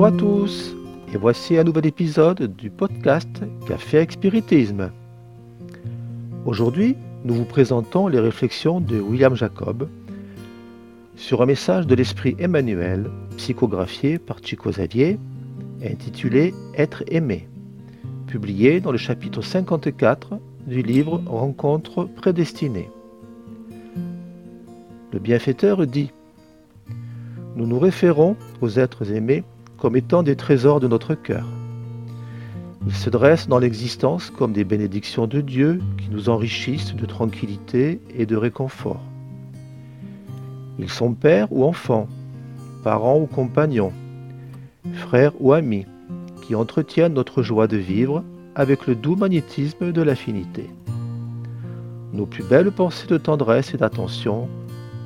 Bonjour à tous et voici un nouvel épisode du podcast Café Spiritisme. Aujourd'hui, nous vous présentons les réflexions de William Jacob sur un message de l'esprit Emmanuel, psychographié par Chico Xavier, intitulé Être aimé, publié dans le chapitre 54 du livre Rencontre prédestinée. Le bienfaiteur dit Nous nous référons aux êtres aimés comme étant des trésors de notre cœur. Ils se dressent dans l'existence comme des bénédictions de Dieu qui nous enrichissent de tranquillité et de réconfort. Ils sont pères ou enfants, parents ou compagnons, frères ou amis, qui entretiennent notre joie de vivre avec le doux magnétisme de l'affinité. Nos plus belles pensées de tendresse et d'attention,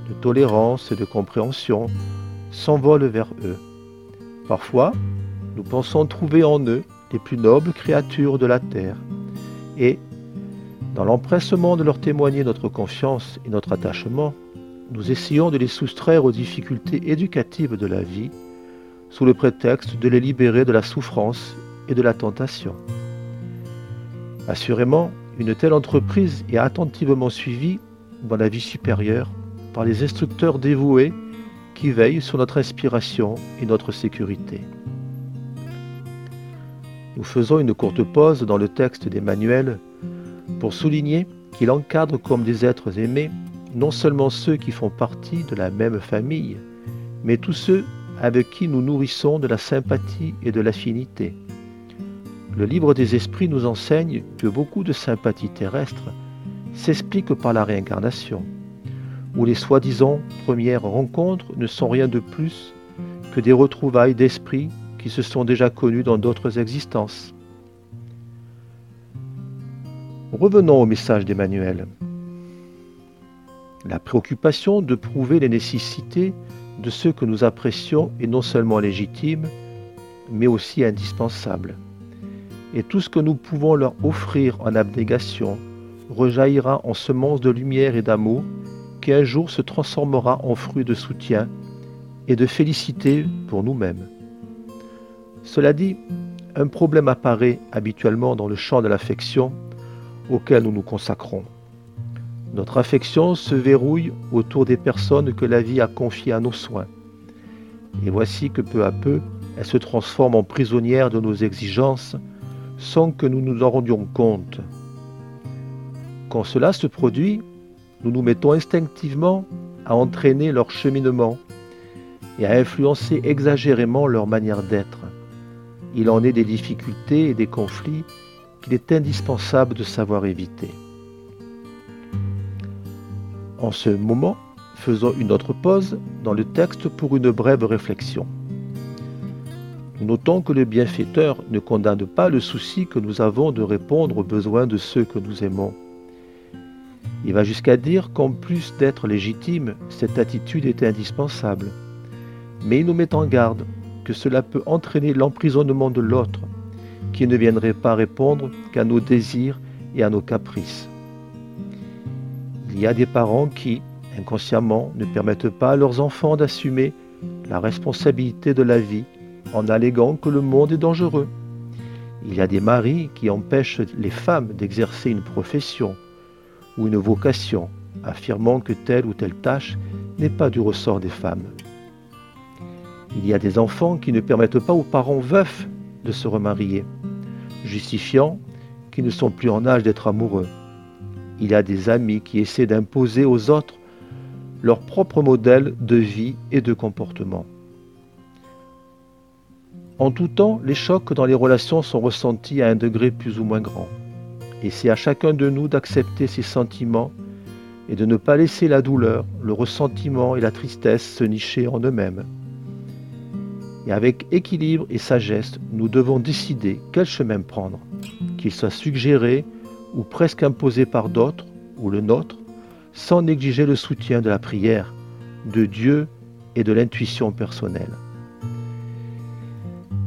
de tolérance et de compréhension s'envolent vers eux Parfois, nous pensons trouver en eux les plus nobles créatures de la terre, et, dans l'empressement de leur témoigner notre confiance et notre attachement, nous essayons de les soustraire aux difficultés éducatives de la vie, sous le prétexte de les libérer de la souffrance et de la tentation. Assurément, une telle entreprise est attentivement suivie dans la vie supérieure par les instructeurs dévoués qui veille sur notre inspiration et notre sécurité. Nous faisons une courte pause dans le texte d'Emmanuel pour souligner qu'il encadre comme des êtres aimés non seulement ceux qui font partie de la même famille, mais tous ceux avec qui nous nourrissons de la sympathie et de l'affinité. Le livre des esprits nous enseigne que beaucoup de sympathie terrestre s'explique par la réincarnation où les soi-disant premières rencontres ne sont rien de plus que des retrouvailles d'esprits qui se sont déjà connus dans d'autres existences. Revenons au message d'Emmanuel. La préoccupation de prouver les nécessités de ceux que nous apprécions est non seulement légitime, mais aussi indispensable. Et tout ce que nous pouvons leur offrir en abnégation rejaillira en semences de lumière et d'amour qui un jour se transformera en fruit de soutien et de félicité pour nous-mêmes. Cela dit, un problème apparaît habituellement dans le champ de l'affection auquel nous nous consacrons. Notre affection se verrouille autour des personnes que la vie a confiées à nos soins. Et voici que peu à peu, elle se transforme en prisonnière de nos exigences sans que nous nous en rendions compte. Quand cela se produit, nous nous mettons instinctivement à entraîner leur cheminement et à influencer exagérément leur manière d'être. Il en est des difficultés et des conflits qu'il est indispensable de savoir éviter. En ce moment, faisons une autre pause dans le texte pour une brève réflexion. Notons que le bienfaiteur ne condamne pas le souci que nous avons de répondre aux besoins de ceux que nous aimons. Il va jusqu'à dire qu'en plus d'être légitime, cette attitude est indispensable. Mais il nous met en garde que cela peut entraîner l'emprisonnement de l'autre, qui ne viendrait pas répondre qu'à nos désirs et à nos caprices. Il y a des parents qui, inconsciemment, ne permettent pas à leurs enfants d'assumer la responsabilité de la vie en alléguant que le monde est dangereux. Il y a des maris qui empêchent les femmes d'exercer une profession ou une vocation, affirmant que telle ou telle tâche n'est pas du ressort des femmes. Il y a des enfants qui ne permettent pas aux parents veufs de se remarier, justifiant qu'ils ne sont plus en âge d'être amoureux. Il y a des amis qui essaient d'imposer aux autres leur propre modèle de vie et de comportement. En tout temps, les chocs dans les relations sont ressentis à un degré plus ou moins grand. Et c'est à chacun de nous d'accepter ses sentiments et de ne pas laisser la douleur, le ressentiment et la tristesse se nicher en eux-mêmes. Et avec équilibre et sagesse, nous devons décider quel chemin prendre, qu'il soit suggéré ou presque imposé par d'autres, ou le nôtre, sans négliger le soutien de la prière, de Dieu et de l'intuition personnelle.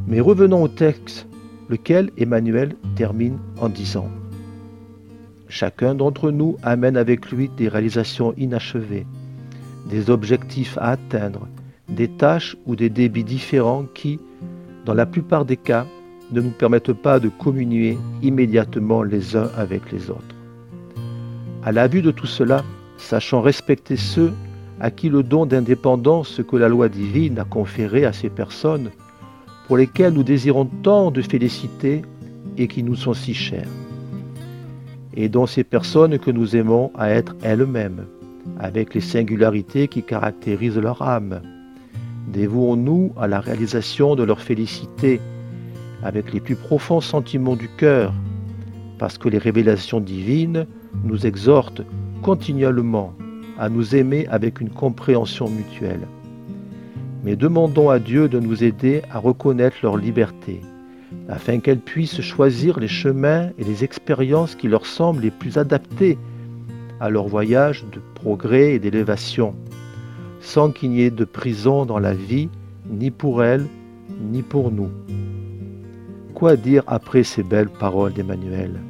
Mais revenons au texte, lequel Emmanuel termine en disant Chacun d'entre nous amène avec lui des réalisations inachevées, des objectifs à atteindre, des tâches ou des débits différents qui, dans la plupart des cas, ne nous permettent pas de communier immédiatement les uns avec les autres. À la vue de tout cela, sachant respecter ceux à qui le don d'indépendance que la loi divine a conféré à ces personnes, pour lesquelles nous désirons tant de féliciter et qui nous sont si chères, et ces personnes que nous aimons à être elles-mêmes, avec les singularités qui caractérisent leur âme. Dévouons-nous à la réalisation de leur félicité avec les plus profonds sentiments du cœur, parce que les révélations divines nous exhortent continuellement à nous aimer avec une compréhension mutuelle. Mais demandons à Dieu de nous aider à reconnaître leur liberté, afin qu'elles puissent choisir les chemins et les expériences qui leur semblent les plus adaptés à leur voyage de progrès et d'élévation, sans qu'il n'y ait de prison dans la vie, ni pour elles, ni pour nous. Quoi dire après ces belles paroles d'Emmanuel?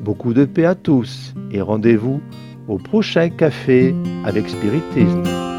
Beaucoup de paix à tous et rendez-vous au prochain café avec Spiritisme.